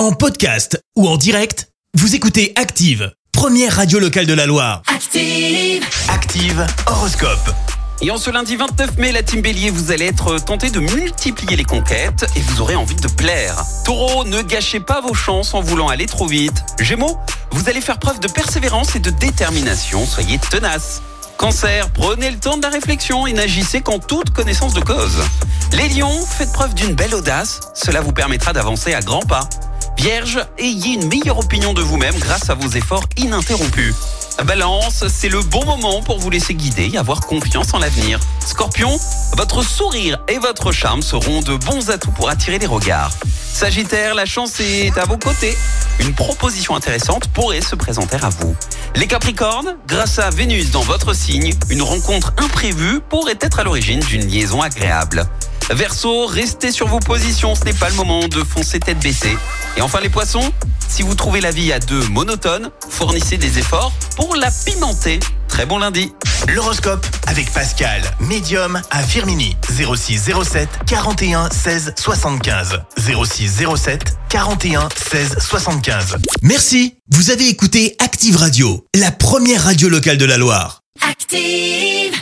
En podcast ou en direct, vous écoutez Active, première radio locale de la Loire. Active. Active Horoscope. Et en ce lundi 29 mai, la team Bélier, vous allez être tenté de multiplier les conquêtes et vous aurez envie de plaire. Taureau, ne gâchez pas vos chances en voulant aller trop vite. Gémeaux, vous allez faire preuve de persévérance et de détermination, soyez tenace. Cancer, prenez le temps de la réflexion et n'agissez qu'en toute connaissance de cause. Les lions, faites preuve d'une belle audace, cela vous permettra d'avancer à grands pas. Vierge, ayez une meilleure opinion de vous-même grâce à vos efforts ininterrompus. Balance, c'est le bon moment pour vous laisser guider et avoir confiance en l'avenir. Scorpion, votre sourire et votre charme seront de bons atouts pour attirer les regards. Sagittaire, la chance est à vos côtés. Une proposition intéressante pourrait se présenter à vous. Les Capricornes, grâce à Vénus dans votre signe, une rencontre imprévue pourrait être à l'origine d'une liaison agréable. Verseau, restez sur vos positions, ce n'est pas le moment de foncer tête baissée. Et enfin les poissons, si vous trouvez la vie à deux monotone, fournissez des efforts pour la pimenter. Très bon lundi. L'horoscope avec Pascal, médium à Firmini. 06 07 41 16 75. 06 07 41 16 75. Merci. Vous avez écouté Active Radio, la première radio locale de la Loire. Active.